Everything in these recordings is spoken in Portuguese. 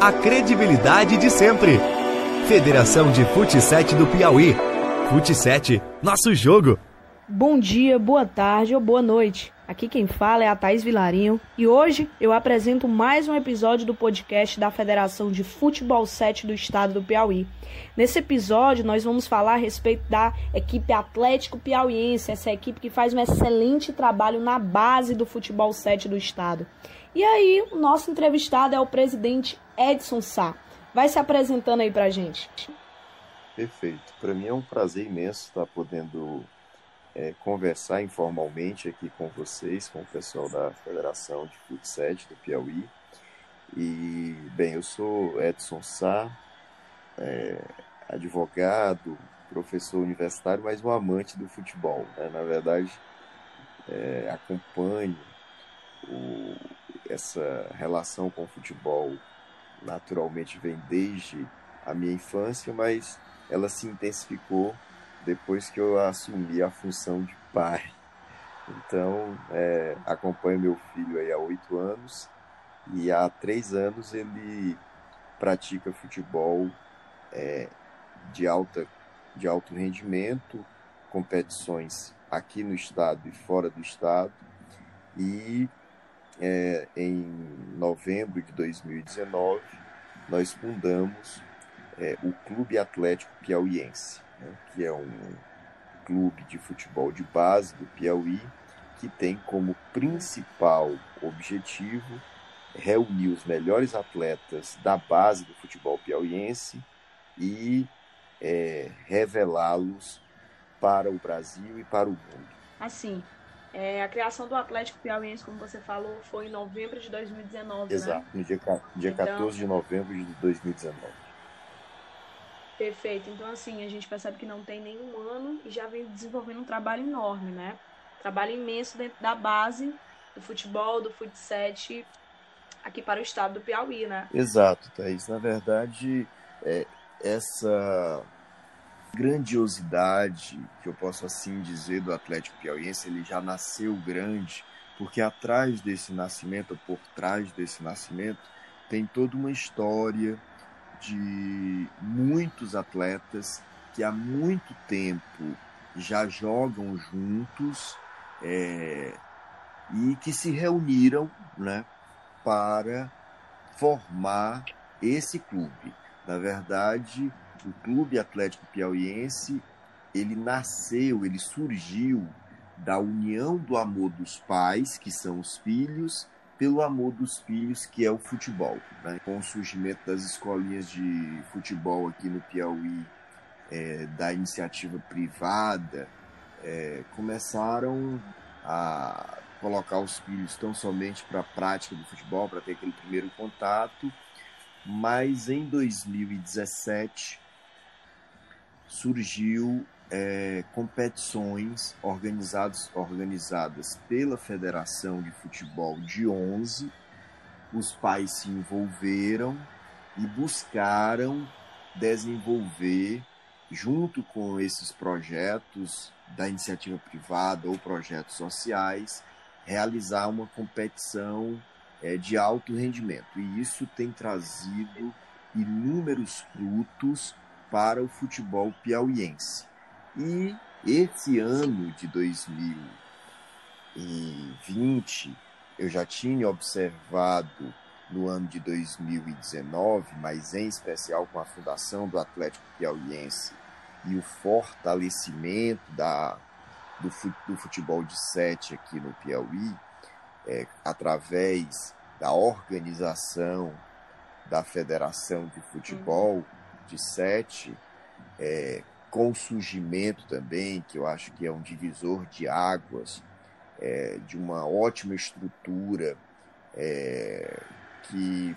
a credibilidade de sempre. Federação de Futsal do Piauí. Futsal, nosso jogo. Bom dia, boa tarde ou boa noite. Aqui quem fala é a Thaís Vilarinho e hoje eu apresento mais um episódio do podcast da Federação de Futebol 7 do Estado do Piauí. Nesse episódio nós vamos falar a respeito da equipe Atlético Piauiense, essa equipe que faz um excelente trabalho na base do futebol 7 do Estado. E aí, o nosso entrevistado é o presidente Edson Sá. Vai se apresentando aí pra gente. Perfeito. Para mim é um prazer imenso estar podendo é, conversar informalmente aqui com vocês, com o pessoal da Federação de Futsal do Piauí. E, bem, eu sou Edson Sá, é, advogado, professor universitário, mas um amante do futebol. Né? Na verdade, é, acompanho o, essa relação com o futebol, naturalmente vem desde a minha infância, mas ela se intensificou depois que eu assumi a função de pai. Então, é, acompanho meu filho aí há oito anos e há três anos ele pratica futebol é, de, alta, de alto rendimento, competições aqui no estado e fora do estado. E é, em novembro de 2019, nós fundamos é, o Clube Atlético Piauiense né, que é um clube de futebol de base do Piauí, que tem como principal objetivo reunir os melhores atletas da base do futebol piauiense e é, revelá-los para o Brasil e para o mundo. Assim, é, a criação do Atlético Piauiense, como você falou, foi em novembro de 2019, Exato, né? no dia, dia então, 14 de novembro de 2019. Perfeito. Então, assim, a gente percebe que não tem nenhum ano e já vem desenvolvendo um trabalho enorme, né? Trabalho imenso dentro da base do futebol, do futsal aqui para o estado do Piauí, né? Exato, Thaís. Na verdade, é, essa grandiosidade, que eu posso assim dizer, do Atlético Piauiense, ele já nasceu grande, porque atrás desse nascimento, por trás desse nascimento, tem toda uma história, de muitos atletas que há muito tempo já jogam juntos é, e que se reuniram né, para formar esse clube. Na verdade, o Clube Atlético Piauiense ele nasceu, ele surgiu da união do amor dos pais, que são os filhos, pelo amor dos filhos, que é o futebol. Né? Com o surgimento das escolinhas de futebol aqui no Piauí, é, da iniciativa privada, é, começaram a colocar os filhos tão somente para a prática do futebol, para ter aquele primeiro contato, mas em 2017 surgiu é, competições organizadas, organizadas pela Federação de Futebol de 11. Os pais se envolveram e buscaram desenvolver, junto com esses projetos da iniciativa privada ou projetos sociais, realizar uma competição é, de alto rendimento. E isso tem trazido inúmeros frutos para o futebol piauiense. E esse ano de 2020, eu já tinha observado no ano de 2019, mas em especial com a fundação do Atlético Piauiense e o fortalecimento da, do, futebol de sete aqui no Piauí, é, através da organização da Federação de uhum. Futebol, uhum. 27, é, com o surgimento também, que eu acho que é um divisor de águas, é, de uma ótima estrutura é, que,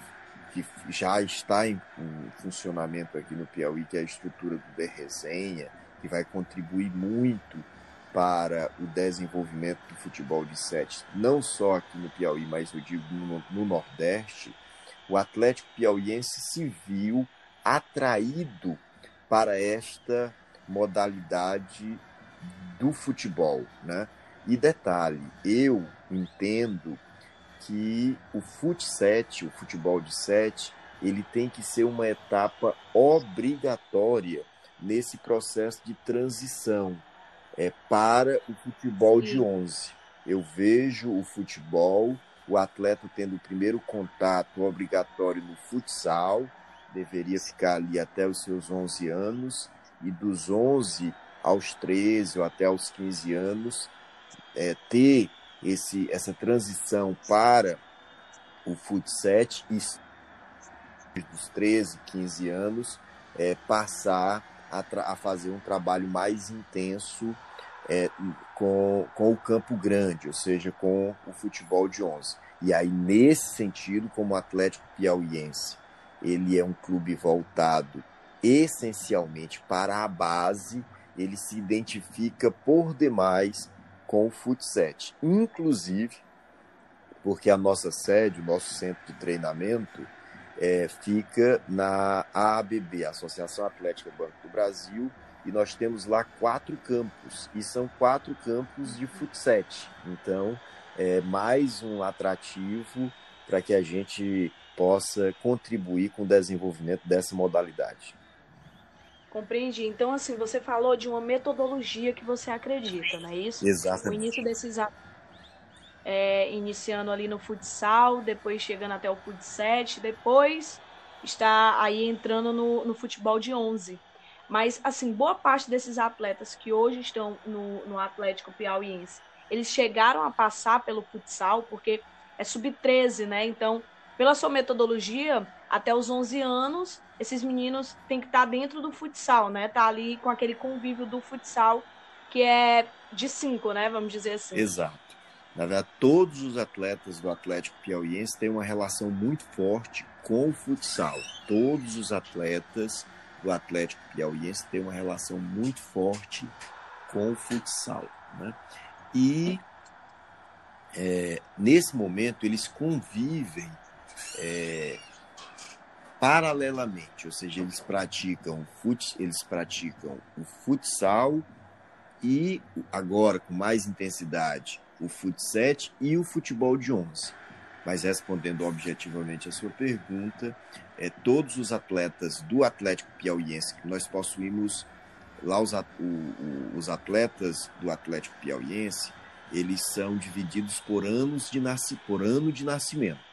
que já está em, em, funcionamento aqui no Piauí, que é a estrutura do De Resenha, que vai contribuir muito para o desenvolvimento do futebol de sete, não só aqui no Piauí, mas eu digo no, no Nordeste, o Atlético Piauiense se viu atraído para esta modalidade do futebol, né? E detalhe, eu entendo que o fut o futebol de sete, ele tem que ser uma etapa obrigatória nesse processo de transição é, para o futebol de 11. Eu vejo o futebol, o atleta tendo o primeiro contato obrigatório no futsal, deveria ficar ali até os seus 11 anos, e dos 11 aos 13 ou até aos 15 anos, é, ter esse, essa transição para o futsal e dos 13, 15 anos, é, passar a, a, fazer um trabalho mais intenso é, com, com o campo grande, ou seja, com o futebol de 11. E aí, nesse sentido, como Atlético Piauiense, ele é um clube voltado essencialmente para a base, ele se identifica por demais com o futsal. Inclusive, porque a nossa sede, o nosso centro de treinamento, é, fica na AABB, Associação Atlética Banco do Brasil, e nós temos lá quatro campos, e são quatro campos de futsal. Então, é mais um atrativo para que a gente possa contribuir com o desenvolvimento dessa modalidade. Compreendi. Então, assim, você falou de uma metodologia que você acredita, não é isso? Exatamente. O início desses é, iniciando ali no futsal, depois chegando até o futsal, depois está aí entrando no, no futebol de 11. Mas, assim, boa parte desses atletas que hoje estão no, no Atlético Piauiense, eles chegaram a passar pelo futsal, porque é sub-13, né? Então, pela sua metodologia, até os 11 anos, esses meninos têm que estar dentro do futsal, né? Tá ali com aquele convívio do futsal que é de 5, né? Vamos dizer assim. Exato. Na verdade, todos os atletas do Atlético Piauiense têm uma relação muito forte com o futsal. Todos os atletas do Atlético Piauiense têm uma relação muito forte com o futsal. Né? E é, nesse momento eles convivem é, paralelamente, ou seja, eles praticam fut, eles praticam o futsal e agora com mais intensidade o futsal e o futebol de 11. Mas respondendo objetivamente a sua pergunta, é, todos os atletas do Atlético Piauiense que nós possuímos lá os, os atletas do Atlético Piauiense eles são divididos por anos de nasci, por ano de nascimento.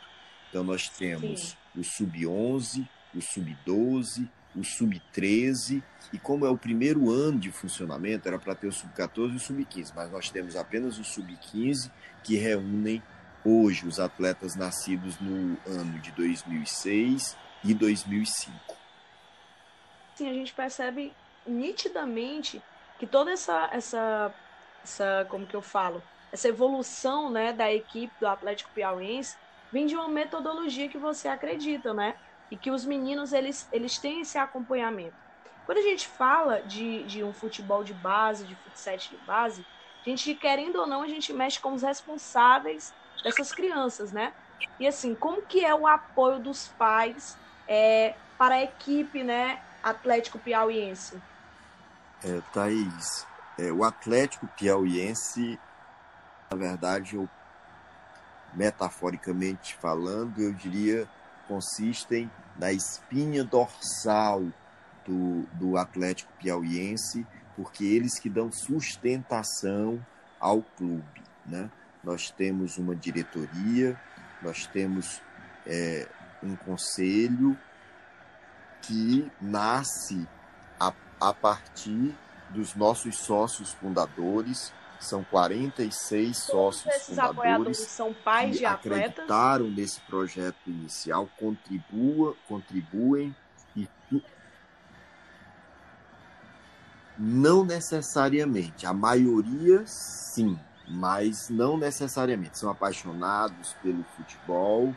Então nós temos Sim. o sub-11, o sub-12, o sub-13 e como é o primeiro ano de funcionamento, era para ter o sub-14 e o sub-15, mas nós temos apenas o sub-15 que reúnem hoje os atletas nascidos no ano de 2006 e 2005. Sim, a gente percebe nitidamente que toda essa, essa, essa como que eu falo, essa evolução né, da equipe do Atlético Piauiense vem de uma metodologia que você acredita, né? E que os meninos eles, eles têm esse acompanhamento. Quando a gente fala de, de um futebol de base, de futsal de base, a gente, querendo ou não, a gente mexe com os responsáveis dessas crianças, né? E assim, como que é o apoio dos pais é, para a equipe, né, Atlético Piauiense? É, Thaís, é, o Atlético Piauiense, na verdade, eu, metaforicamente falando, eu diria, consistem na espinha dorsal do, do Atlético Piauiense, porque eles que dão sustentação ao clube. Né? Nós temos uma diretoria, nós temos é, um conselho que nasce a, a partir dos nossos sócios fundadores, são 46 Todos sócios esses fundadores são pais que de atletas. acreditaram nesse projeto inicial, contribua, contribuem e não necessariamente, a maioria sim, mas não necessariamente são apaixonados pelo futebol,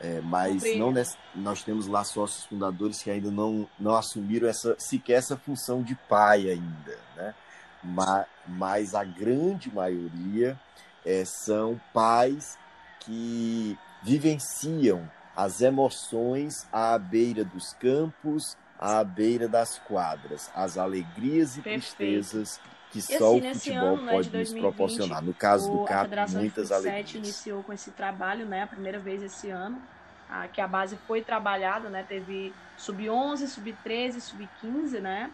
é, mas não nós temos lá sócios fundadores que ainda não, não assumiram essa sequer essa função de pai ainda, né? Mas, mas a grande maioria é, são pais que vivenciam as emoções à beira dos campos, à beira das quadras, as alegrias e Perfeito. tristezas que e só assim, o futebol ano, pode né, nos 2020, proporcionar. No caso do CAP, muitas alegrias. iniciou com esse trabalho, né, a primeira vez esse ano, a, que a base foi trabalhada, né? Teve sub-11, sub-13, sub-15, né?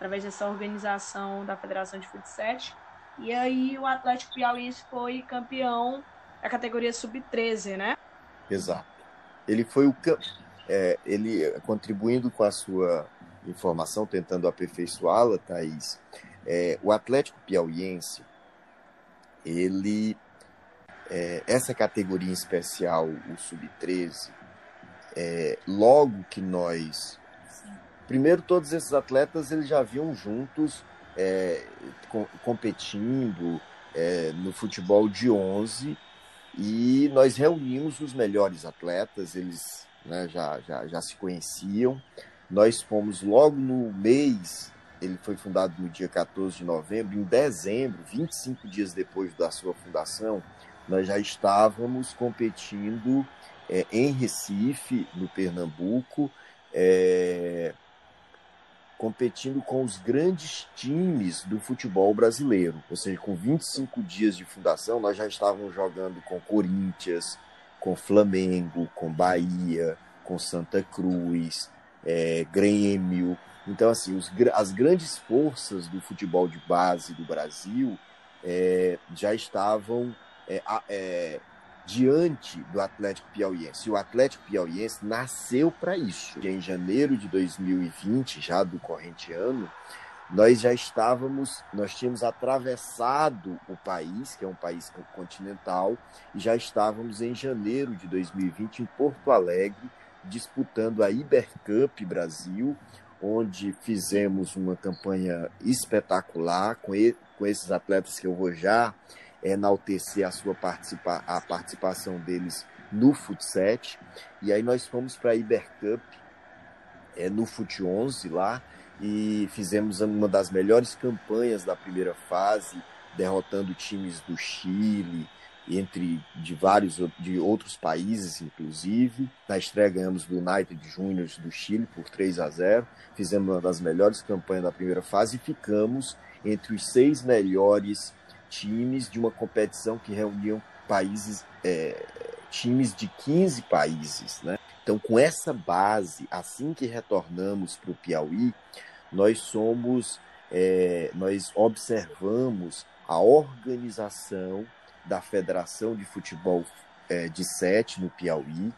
Através dessa organização da Federação de Futsal. E aí o Atlético Piauiense foi campeão da categoria sub-13, né? Exato. Ele foi o é, ele contribuindo com a sua informação, tentando aperfeiçoá-la, Thaís. É, o Atlético Piauiense, ele é, essa categoria especial, o sub-13, é, logo que nós. Primeiro, todos esses atletas eles já vinham juntos é, com, competindo é, no futebol de 11 e nós reunimos os melhores atletas, eles né, já, já, já se conheciam. Nós fomos logo no mês, ele foi fundado no dia 14 de novembro, em dezembro, 25 dias depois da sua fundação, nós já estávamos competindo é, em Recife, no Pernambuco, é, competindo com os grandes times do futebol brasileiro. Ou seja, com 25 dias de fundação, nós já estávamos jogando com Corinthians, com Flamengo, com Bahia, com Santa Cruz, é, Grêmio. Então, assim, os, as grandes forças do futebol de base do Brasil é, já estavam é, é, diante do Atlético Piauiense. O Atlético Piauiense nasceu para isso. Em janeiro de 2020, já do corrente ano, nós já estávamos, nós tínhamos atravessado o país, que é um país continental, e já estávamos em janeiro de 2020 em Porto Alegre, disputando a Ibercup Brasil, onde fizemos uma campanha espetacular com, e, com esses atletas que eu vou já enaltecer a sua participa a participação deles no Futset. E aí nós fomos para a Ibercup é, no Fut 11 lá e fizemos uma das melhores campanhas da primeira fase, derrotando times do Chile, entre de vários de outros países, inclusive. Na estreia ganhamos do United Juniors do Chile por 3 a 0. Fizemos uma das melhores campanhas da primeira fase e ficamos entre os seis melhores times de uma competição que reuniam países, é, times de 15 países, né? Então, com essa base, assim que retornamos para o Piauí, nós somos, é, nós observamos a organização da Federação de Futebol é, de Sete no Piauí,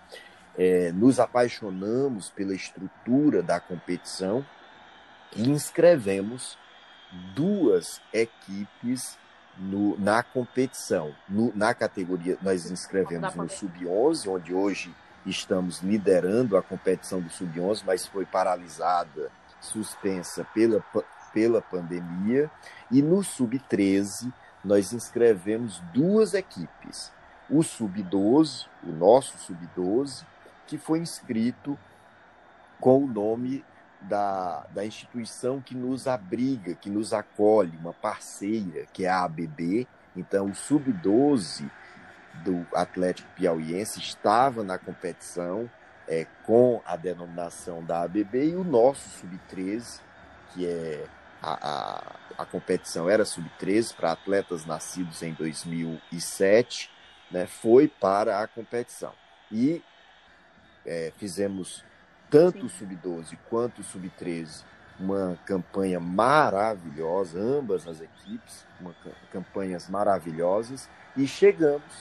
é, nos apaixonamos pela estrutura da competição e inscrevemos duas equipes no, na competição. No, na categoria, nós inscrevemos no Sub-11, onde hoje estamos liderando a competição do Sub-11, mas foi paralisada, suspensa pela, pela pandemia. E no Sub-13, nós inscrevemos duas equipes. O Sub-12, o nosso Sub-12, que foi inscrito com o nome da, da instituição que nos abriga, que nos acolhe, uma parceira, que é a ABB. Então, o Sub-12 do Atlético Piauiense estava na competição é, com a denominação da ABB e o nosso Sub-13, que é a, a, a competição era Sub-13 para atletas nascidos em 2007, né, foi para a competição. E é, fizemos tanto o Sub-12 quanto o Sub-13, uma campanha maravilhosa, ambas as equipes, uma, campanhas maravilhosas, e chegamos,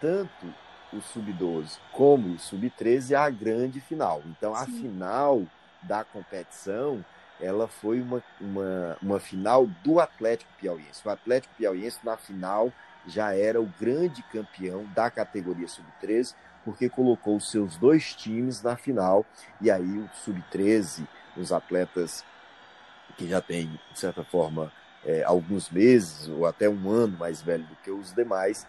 tanto o Sub-12 como o Sub-13, à grande final. Então, Sim. a final da competição, ela foi uma, uma, uma final do Atlético Piauiense. O Atlético Piauiense, na final, já era o grande campeão da categoria Sub-13, porque colocou os seus dois times na final, e aí o Sub-13, os atletas que já têm, de certa forma, é, alguns meses ou até um ano mais velho do que os demais,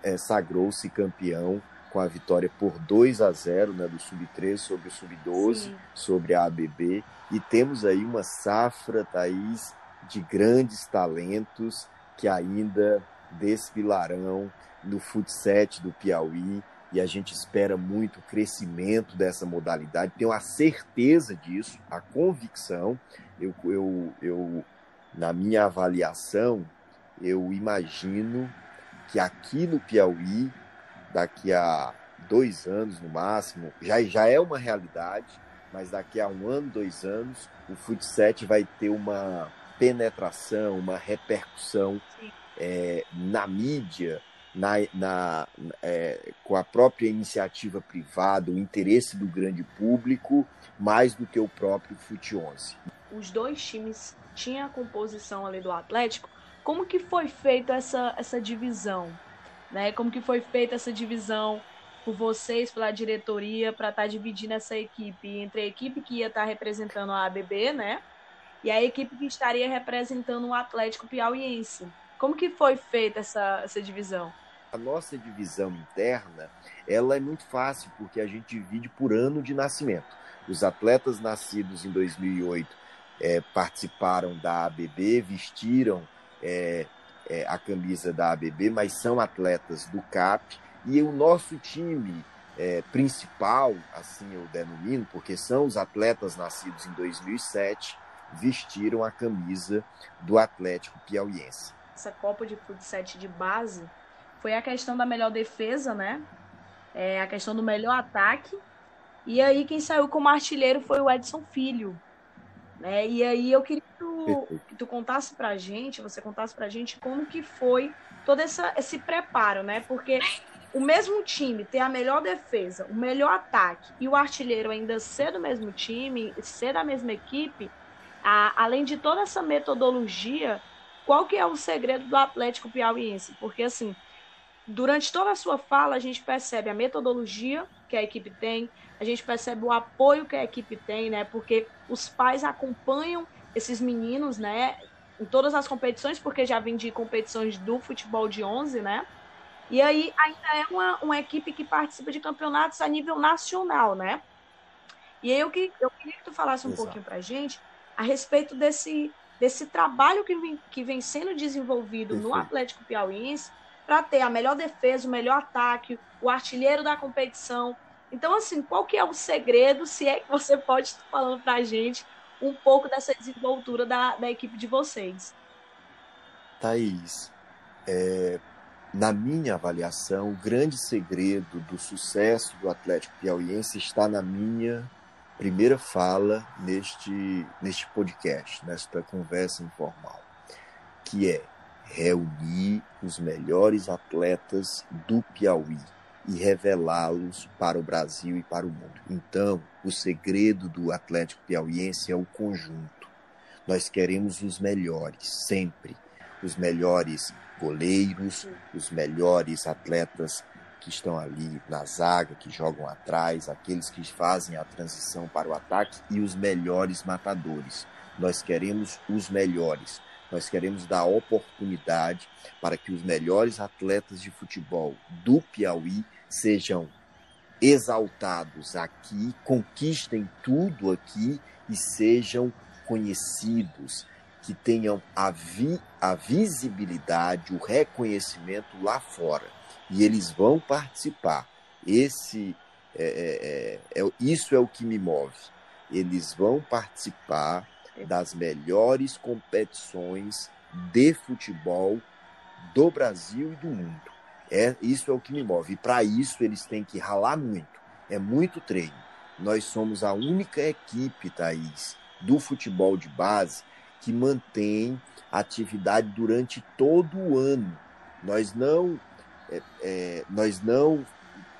é, sagrou-se campeão com a vitória por 2 a 0 né, do Sub-13 sobre o Sub-12, sobre a ABB. E temos aí uma safra, Thaís, de grandes talentos que ainda desfilarão no futset do Piauí e a gente espera muito o crescimento dessa modalidade. Tenho a certeza disso, a convicção. Eu, eu, eu, na minha avaliação, eu imagino que aqui no Piauí, daqui a dois anos no máximo, já, já é uma realidade, mas daqui a um ano, dois anos, o futsal vai ter uma penetração, uma repercussão é, na mídia, na, na é, com a própria iniciativa privada, o interesse do grande público, mais do que o próprio Fute 11. Os dois times tinham a composição ali do Atlético. Como que foi feita essa, essa divisão? Né? Como que foi feita essa divisão por vocês, pela diretoria, para estar tá dividindo essa equipe entre a equipe que ia estar tá representando a ABB, né? E a equipe que estaria representando o Atlético Piauiense. Como que foi feita essa, essa divisão? A nossa divisão interna, ela é muito fácil, porque a gente divide por ano de nascimento. Os atletas nascidos em 2008 é, participaram da ABB, vestiram é, é, a camisa da ABB, mas são atletas do CAP e o nosso time é, principal, assim eu denomino, porque são os atletas nascidos em 2007, vestiram a camisa do Atlético Piauiense. Essa Copa de Futsal de base foi a questão da melhor defesa, né? É, a questão do melhor ataque. E aí quem saiu como artilheiro foi o Edson Filho. Né? E aí eu queria que tu, que tu contasse pra gente, você contasse pra gente como que foi todo essa, esse preparo, né? Porque o mesmo time ter a melhor defesa, o melhor ataque e o artilheiro ainda ser do mesmo time, ser da mesma equipe, a, além de toda essa metodologia, qual que é o segredo do Atlético Piauiense? Porque assim, durante toda a sua fala a gente percebe a metodologia que a equipe tem, a gente percebe o apoio que a equipe tem, né? Porque os pais acompanham esses meninos, né? Em todas as competições, porque já vem de competições do futebol de 11, né? E aí ainda é uma, uma equipe que participa de campeonatos a nível nacional, né? E aí eu, que, eu queria que tu falasse um Exato. pouquinho pra gente a respeito desse, desse trabalho que vem, que vem sendo desenvolvido no Atlético Piauiense para ter a melhor defesa, o melhor ataque, o artilheiro da competição. Então, assim, qual que é o segredo, se é que você pode estar falando para a gente um pouco dessa desenvoltura da, da equipe de vocês? Thaís, é, na minha avaliação, o grande segredo do sucesso do Atlético Piauiense está na minha primeira fala neste, neste podcast, nesta conversa informal, que é reunir os melhores atletas do Piauí e revelá-los para o Brasil e para o mundo. Então, o segredo do Atlético Piauiense é o conjunto. Nós queremos os melhores, sempre. Os melhores goleiros, os melhores atletas que estão ali na zaga, que jogam atrás, aqueles que fazem a transição para o ataque e os melhores matadores. Nós queremos os melhores. Nós queremos dar oportunidade para que os melhores atletas de futebol do Piauí sejam exaltados aqui, conquistem tudo aqui e sejam conhecidos, que tenham a, vi, a visibilidade, o reconhecimento lá fora. E eles vão participar. Esse é, é, é, é isso é o que me move. Eles vão participar das melhores competições de futebol do Brasil e do mundo. É, isso é o que me move. E para isso eles têm que ralar muito. É muito treino. Nós somos a única equipe, Thaís, do futebol de base que mantém atividade durante todo o ano. Nós não, é, é, nós não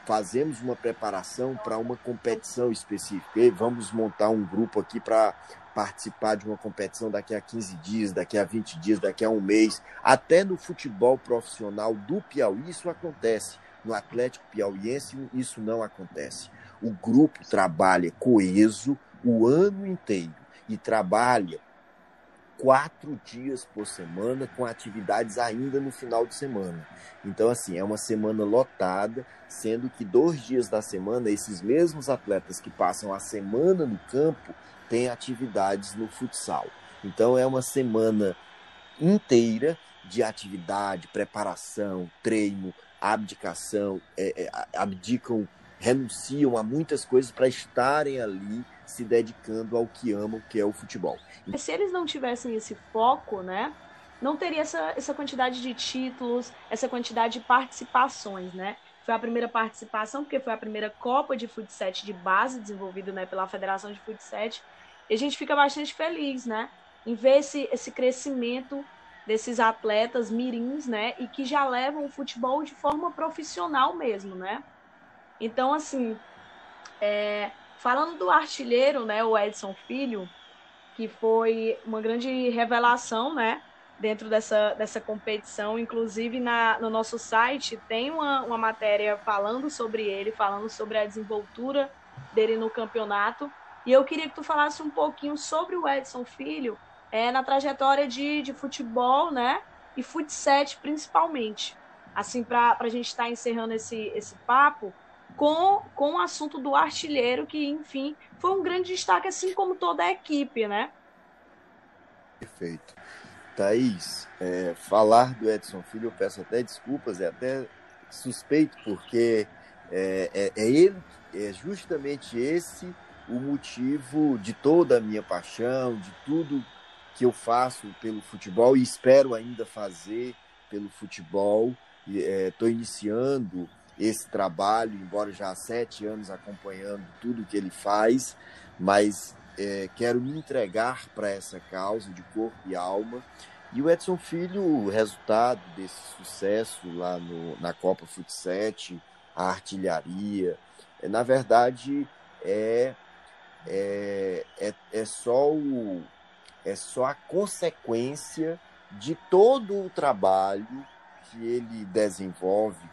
fazemos uma preparação para uma competição específica. E vamos montar um grupo aqui para participar de uma competição daqui a 15 dias, daqui a 20 dias, daqui a um mês. Até no futebol profissional do Piauí isso acontece. No Atlético Piauiense isso não acontece. O grupo trabalha coeso o ano inteiro e trabalha quatro dias por semana, com atividades ainda no final de semana. Então, assim, é uma semana lotada, sendo que dois dias da semana, esses mesmos atletas que passam a semana no campo têm atividades no futsal. Então, é uma semana inteira de atividade, preparação, treino, abdicação, é, é, abdicam, renunciam a muitas coisas para estarem ali se dedicando ao que amam, que é o futebol. Se eles não tivessem esse foco, né, não teria essa, essa quantidade de títulos, essa quantidade de participações, né? foi a primeira participação, porque foi a primeira Copa de Futsal de base desenvolvida né, pela Federação de Futsal. E a gente fica bastante feliz, né? Em ver esse, esse crescimento desses atletas mirins, né? E que já levam o futebol de forma profissional mesmo, né? Então, assim, é, falando do artilheiro, né? O Edson Filho, que foi uma grande revelação, né? Dentro dessa, dessa competição, inclusive na, no nosso site tem uma, uma matéria falando sobre ele, falando sobre a desenvoltura dele no campeonato. E eu queria que tu falasse um pouquinho sobre o Edson Filho, é, na trajetória de, de futebol, né? E futsal principalmente. Assim, para a gente estar tá encerrando esse, esse papo com, com o assunto do artilheiro, que, enfim, foi um grande destaque, assim como toda a equipe, né? Perfeito. Thaís, é, falar do Edson Filho, eu peço até desculpas, é até suspeito, porque é, é, é ele, é justamente esse o motivo de toda a minha paixão, de tudo que eu faço pelo futebol e espero ainda fazer pelo futebol. Estou é, iniciando esse trabalho, embora já há sete anos acompanhando tudo que ele faz, mas é, quero me entregar para essa causa de corpo e alma. E o Edson Filho, o resultado desse sucesso lá no, na Copa Futsal, a artilharia, é, na verdade é, é, é, é só o, é só a consequência de todo o trabalho que ele desenvolve,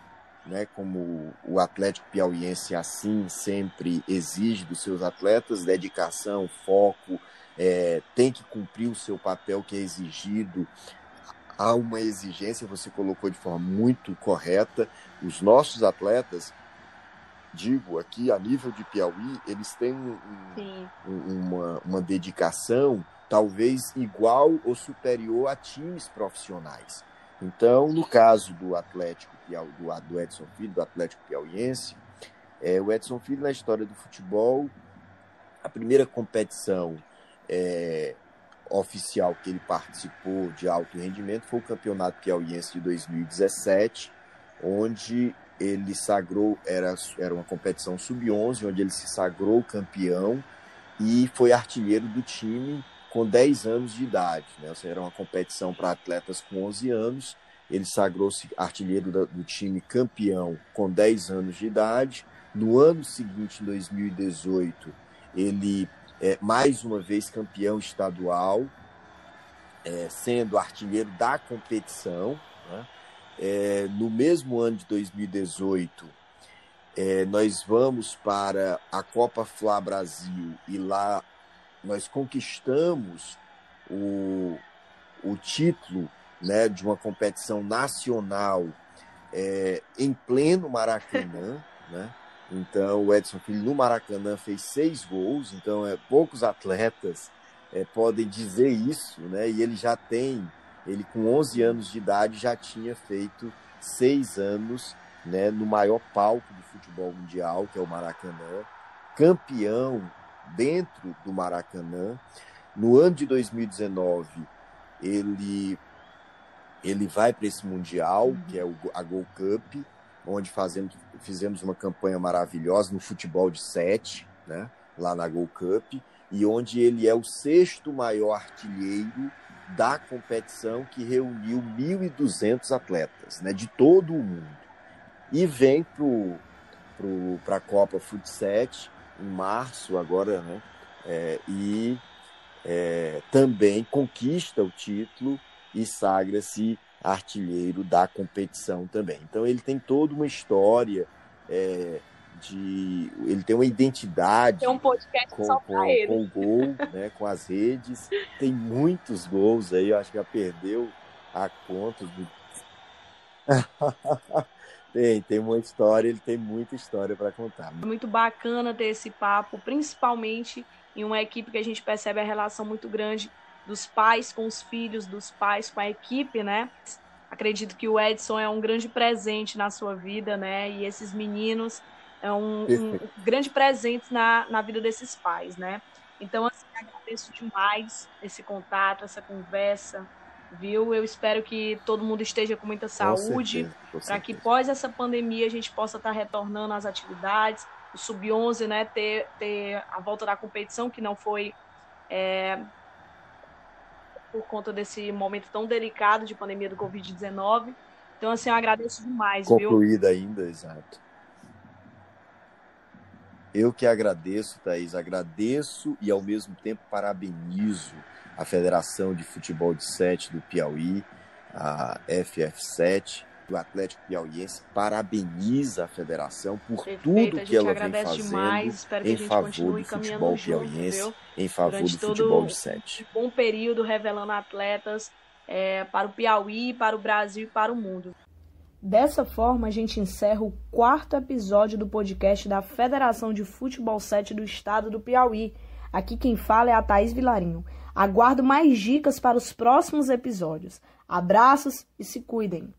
né, como o Atlético Piauiense assim sempre exige dos seus atletas, dedicação, foco, é, tem que cumprir o seu papel que é exigido. Há uma exigência, você colocou de forma muito correta. Os nossos atletas, digo aqui a nível de Piauí, eles têm um, um, uma, uma dedicação talvez igual ou superior a times profissionais. Então, no caso do Atlético do, Edson Filho, do Atlético Piauiense, é, o Edson Filho na história do futebol, a primeira competição é, oficial que ele participou de alto rendimento foi o Campeonato Piauiense de 2017, onde ele sagrou, era, era uma competição sub-11, onde ele se sagrou campeão e foi artilheiro do time com 10 anos de idade. Né? Ou seja, era uma competição para atletas com 11 anos. Ele sagrou-se artilheiro do time campeão com 10 anos de idade. No ano seguinte, em 2018, ele é mais uma vez campeão estadual, é, sendo artilheiro da competição. Né? É, no mesmo ano de 2018, é, nós vamos para a Copa Fla Brasil e lá nós conquistamos o, o título né, de uma competição nacional é, em pleno Maracanã, né? Então o Edson Filho no Maracanã fez seis gols, então é, poucos atletas é, podem dizer isso, né? E ele já tem, ele com 11 anos de idade já tinha feito seis anos, né? No maior palco do futebol mundial, que é o Maracanã, campeão dentro do Maracanã. No ano de 2019, ele, ele vai para esse Mundial, uhum. que é o, a Gold Cup, onde fazemos, fizemos uma campanha maravilhosa no futebol de sete, né, lá na Gold Cup, e onde ele é o sexto maior artilheiro da competição que reuniu 1.200 atletas né, de todo o mundo. E vem para a Copa Futsal em março agora, né? É, e é, também conquista o título e sagra-se artilheiro da competição também. Então ele tem toda uma história é, de, ele tem uma identidade tem um podcast com, com, com o gol, né, com as redes, tem muitos gols aí, eu acho que já perdeu a conta do Tem, tem uma história, ele tem muita história para contar. Muito bacana ter esse papo, principalmente em uma equipe que a gente percebe a relação muito grande dos pais com os filhos, dos pais com a equipe, né? Acredito que o Edson é um grande presente na sua vida, né? E esses meninos é um, um grande presente na, na vida desses pais, né? Então, assim, agradeço demais esse contato, essa conversa. Viu? Eu espero que todo mundo esteja com muita saúde, para que pós essa pandemia a gente possa estar tá retornando às atividades. O Sub-11, né, ter, ter a volta da competição, que não foi é, por conta desse momento tão delicado de pandemia do Covid-19. Então, assim, eu agradeço demais, Concluída viu? ainda, exato. Eu que agradeço, Thaís, agradeço e ao mesmo tempo parabenizo a Federação de Futebol de Sete do Piauí, a FF7, do Atlético Piauiense, parabeniza a federação por Perfeito, tudo que ela vem fazendo demais, em favor do futebol piauiense, junto, em favor Durante do futebol de sete. Um bom período revelando atletas é, para o Piauí, para o Brasil e para o mundo. Dessa forma, a gente encerra o quarto episódio do podcast da Federação de Futebol 7 do Estado do Piauí. Aqui quem fala é a Thaís Vilarinho. Aguardo mais dicas para os próximos episódios. Abraços e se cuidem!